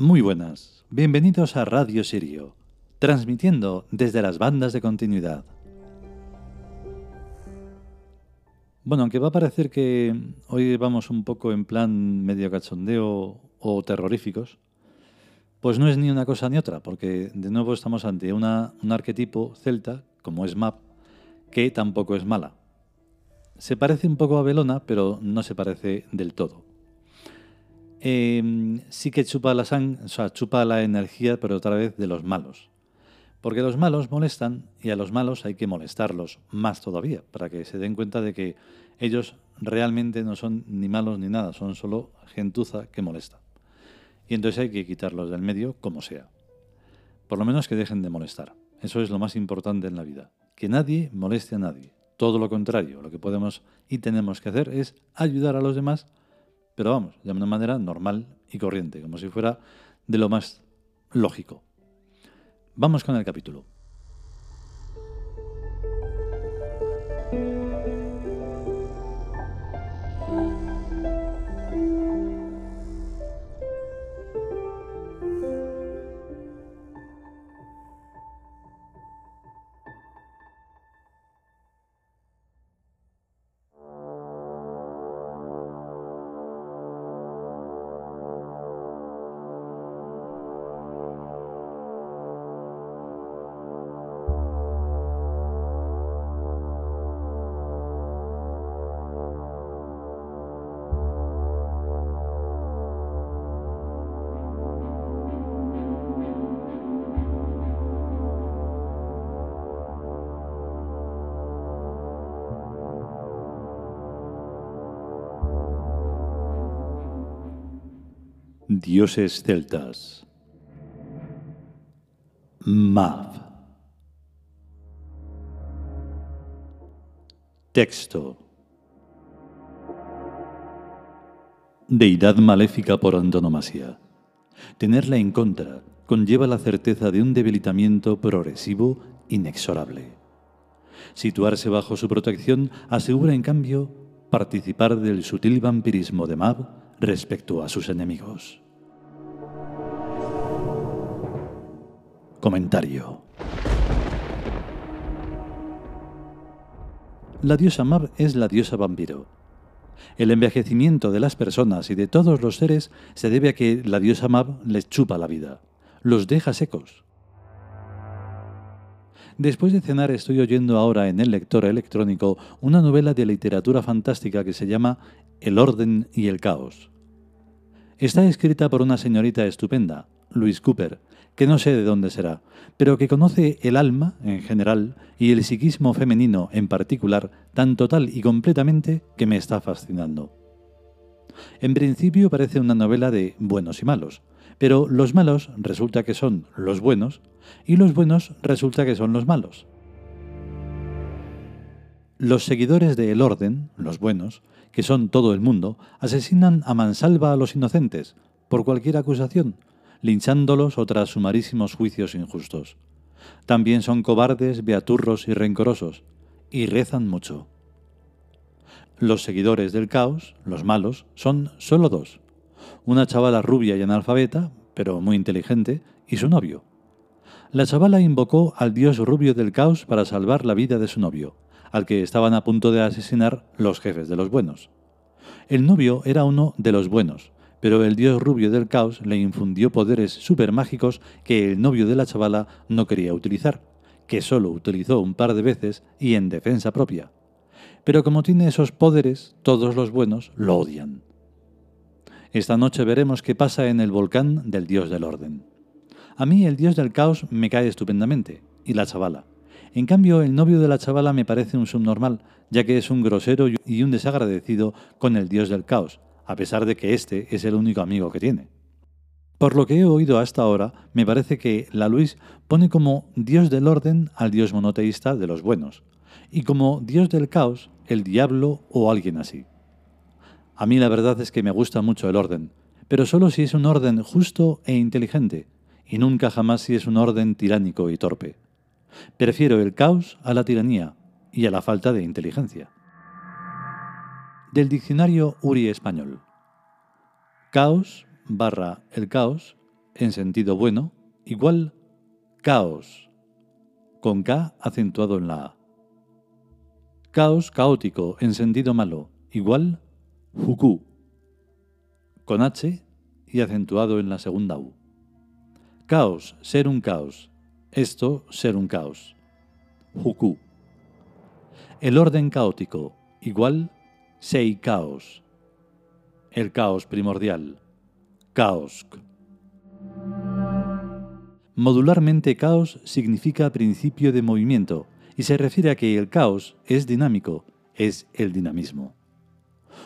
Muy buenas, bienvenidos a Radio Sirio, transmitiendo desde las bandas de continuidad. Bueno, aunque va a parecer que hoy vamos un poco en plan medio cachondeo o terroríficos, pues no es ni una cosa ni otra, porque de nuevo estamos ante un arquetipo celta, como es Map, que tampoco es mala. Se parece un poco a Belona, pero no se parece del todo. Em, sí que chupa la sang, o sea, chupa la energía, pero otra vez de los malos. Porque los malos molestan y a los malos hay que molestarlos más todavía, para que se den cuenta de que ellos realmente no son ni malos ni nada, son solo gentuza que molesta. Y entonces hay que quitarlos del medio como sea. Por lo menos que dejen de molestar. Eso es lo más importante en la vida. Que nadie moleste a nadie. Todo lo contrario, lo que podemos y tenemos que hacer es ayudar a los demás pero vamos, de una manera normal y corriente, como si fuera de lo más lógico. Vamos con el capítulo. Dioses celtas. Mav. Texto. Deidad maléfica por antonomasia. Tenerla en contra conlleva la certeza de un debilitamiento progresivo inexorable. Situarse bajo su protección asegura, en cambio, participar del sutil vampirismo de Mav respecto a sus enemigos. Comentario. La diosa Mab es la diosa vampiro. El envejecimiento de las personas y de todos los seres se debe a que la diosa Mab les chupa la vida, los deja secos. Después de cenar estoy oyendo ahora en el lector electrónico una novela de literatura fantástica que se llama El orden y el caos. Está escrita por una señorita estupenda, Louise Cooper, que no sé de dónde será, pero que conoce el alma en general y el psiquismo femenino en particular tan total y completamente que me está fascinando. En principio parece una novela de buenos y malos, pero los malos resulta que son los buenos y los buenos resulta que son los malos. Los seguidores de El Orden, los buenos, que son todo el mundo, asesinan a mansalva a los inocentes, por cualquier acusación, linchándolos o tras sumarísimos juicios injustos. También son cobardes, beaturros y rencorosos, y rezan mucho. Los seguidores del caos, los malos, son solo dos. Una chavala rubia y analfabeta, pero muy inteligente, y su novio. La chavala invocó al dios rubio del caos para salvar la vida de su novio, al que estaban a punto de asesinar los jefes de los buenos. El novio era uno de los buenos, pero el dios rubio del caos le infundió poderes supermágicos que el novio de la chavala no quería utilizar, que solo utilizó un par de veces y en defensa propia. Pero como tiene esos poderes, todos los buenos lo odian. Esta noche veremos qué pasa en el volcán del dios del orden. A mí el dios del caos me cae estupendamente, y la chavala. En cambio, el novio de la chavala me parece un subnormal, ya que es un grosero y un desagradecido con el dios del caos, a pesar de que este es el único amigo que tiene. Por lo que he oído hasta ahora, me parece que la Luis pone como Dios del orden al Dios monoteísta de los buenos, y como Dios del caos el diablo o alguien así. A mí la verdad es que me gusta mucho el orden, pero solo si es un orden justo e inteligente, y nunca jamás si es un orden tiránico y torpe. Prefiero el caos a la tiranía y a la falta de inteligencia del diccionario URI español. Caos barra el caos en sentido bueno igual caos, con K acentuado en la A. Caos caótico en sentido malo igual fuku, con H y acentuado en la segunda U. Caos, ser un caos. Esto, ser un caos. Huku. El orden caótico, igual Sei caos. El caos primordial. Caos. Modularmente caos significa principio de movimiento y se refiere a que el caos es dinámico, es el dinamismo.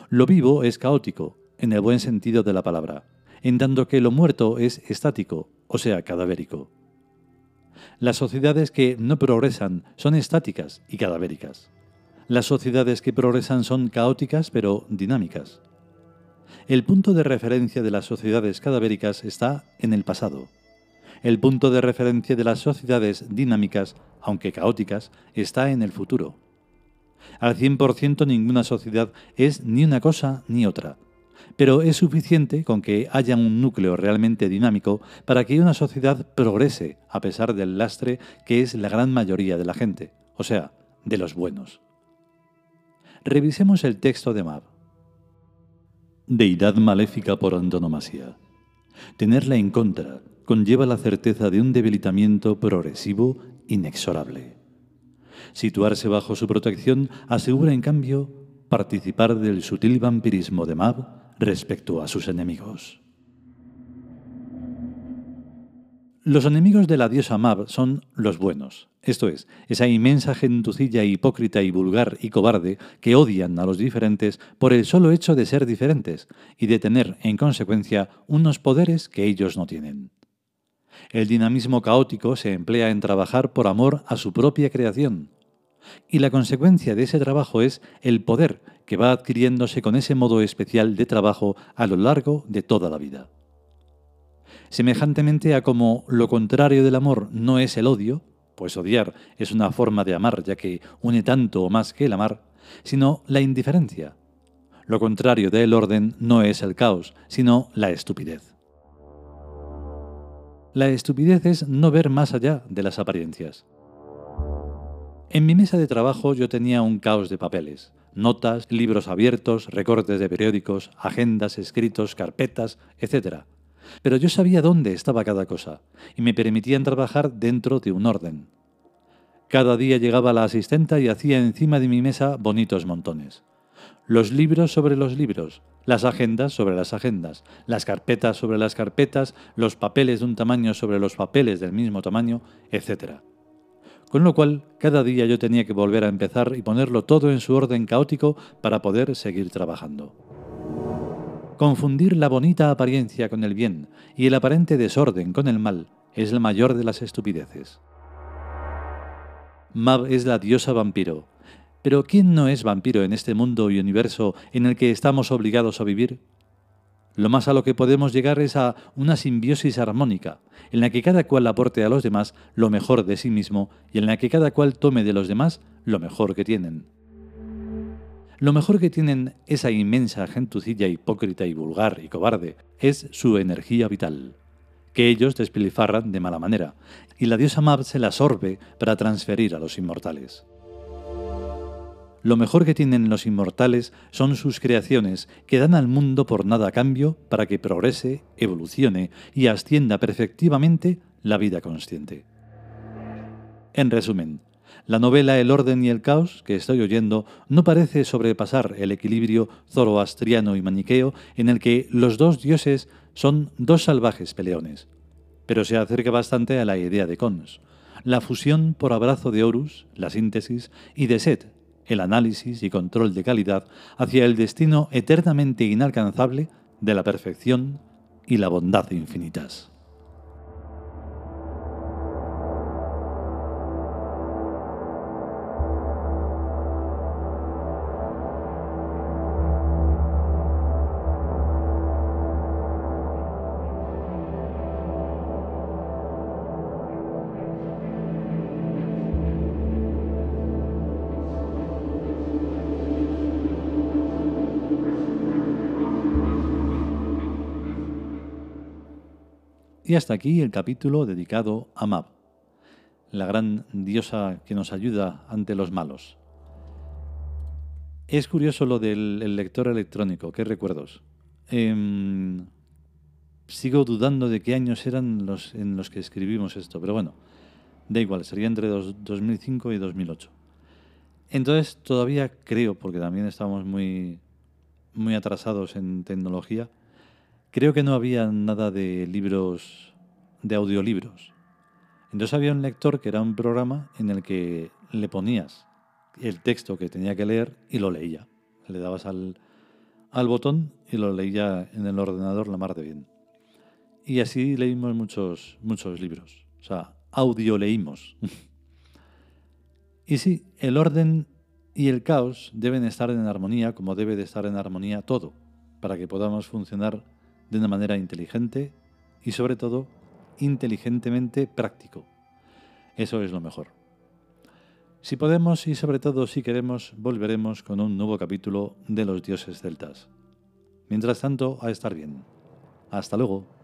Lo vivo es caótico, en el buen sentido de la palabra, en tanto que lo muerto es estático, o sea, cadavérico. Las sociedades que no progresan son estáticas y cadavéricas. Las sociedades que progresan son caóticas pero dinámicas. El punto de referencia de las sociedades cadavéricas está en el pasado. El punto de referencia de las sociedades dinámicas, aunque caóticas, está en el futuro. Al 100% ninguna sociedad es ni una cosa ni otra, pero es suficiente con que haya un núcleo realmente dinámico para que una sociedad progrese a pesar del lastre que es la gran mayoría de la gente, o sea, de los buenos. Revisemos el texto de Mab. Deidad maléfica por antonomasia. Tenerla en contra conlleva la certeza de un debilitamiento progresivo inexorable. Situarse bajo su protección asegura, en cambio, participar del sutil vampirismo de Mab respecto a sus enemigos. Los enemigos de la diosa Mab son los buenos, esto es, esa inmensa gentucilla hipócrita y vulgar y cobarde que odian a los diferentes por el solo hecho de ser diferentes y de tener, en consecuencia, unos poderes que ellos no tienen. El dinamismo caótico se emplea en trabajar por amor a su propia creación, y la consecuencia de ese trabajo es el poder que va adquiriéndose con ese modo especial de trabajo a lo largo de toda la vida. Semejantemente a como lo contrario del amor no es el odio, pues odiar es una forma de amar ya que une tanto o más que el amar, sino la indiferencia. Lo contrario del orden no es el caos, sino la estupidez. La estupidez es no ver más allá de las apariencias. En mi mesa de trabajo yo tenía un caos de papeles, notas, libros abiertos, recortes de periódicos, agendas, escritos, carpetas, etc. Pero yo sabía dónde estaba cada cosa y me permitían trabajar dentro de un orden. Cada día llegaba la asistenta y hacía encima de mi mesa bonitos montones. Los libros sobre los libros, las agendas sobre las agendas, las carpetas sobre las carpetas, los papeles de un tamaño sobre los papeles del mismo tamaño, etc con lo cual cada día yo tenía que volver a empezar y ponerlo todo en su orden caótico para poder seguir trabajando. Confundir la bonita apariencia con el bien y el aparente desorden con el mal es la mayor de las estupideces. Mab es la diosa vampiro, pero ¿quién no es vampiro en este mundo y universo en el que estamos obligados a vivir? Lo más a lo que podemos llegar es a una simbiosis armónica, en la que cada cual aporte a los demás lo mejor de sí mismo y en la que cada cual tome de los demás lo mejor que tienen. Lo mejor que tienen esa inmensa gentucilla hipócrita y vulgar y cobarde es su energía vital, que ellos despilfarran de mala manera, y la diosa Mab se la sorbe para transferir a los inmortales. Lo mejor que tienen los inmortales son sus creaciones, que dan al mundo por nada a cambio para que progrese, evolucione y ascienda perfectivamente la vida consciente. En resumen, la novela El orden y el caos que estoy oyendo no parece sobrepasar el equilibrio zoroastriano y maniqueo en el que los dos dioses son dos salvajes peleones, pero se acerca bastante a la idea de Cons, la fusión por abrazo de Horus, la síntesis, y de Set, el análisis y control de calidad hacia el destino eternamente inalcanzable de la perfección y la bondad infinitas. Y hasta aquí el capítulo dedicado a Mab, la gran diosa que nos ayuda ante los malos. Es curioso lo del lector electrónico, qué recuerdos. Em, sigo dudando de qué años eran los en los que escribimos esto, pero bueno, da igual, sería entre 2005 y 2008. Entonces todavía creo, porque también estábamos muy, muy atrasados en tecnología, creo que no había nada de libros, de audiolibros. Entonces había un lector que era un programa en el que le ponías el texto que tenía que leer y lo leía. Le dabas al, al botón y lo leía en el ordenador la mar de bien. Y así leímos muchos, muchos libros. O sea, audio leímos. y sí, el orden y el caos deben estar en armonía como debe de estar en armonía todo, para que podamos funcionar de una manera inteligente y sobre todo inteligentemente práctico. Eso es lo mejor. Si podemos y sobre todo si queremos, volveremos con un nuevo capítulo de los dioses celtas. Mientras tanto, a estar bien. Hasta luego.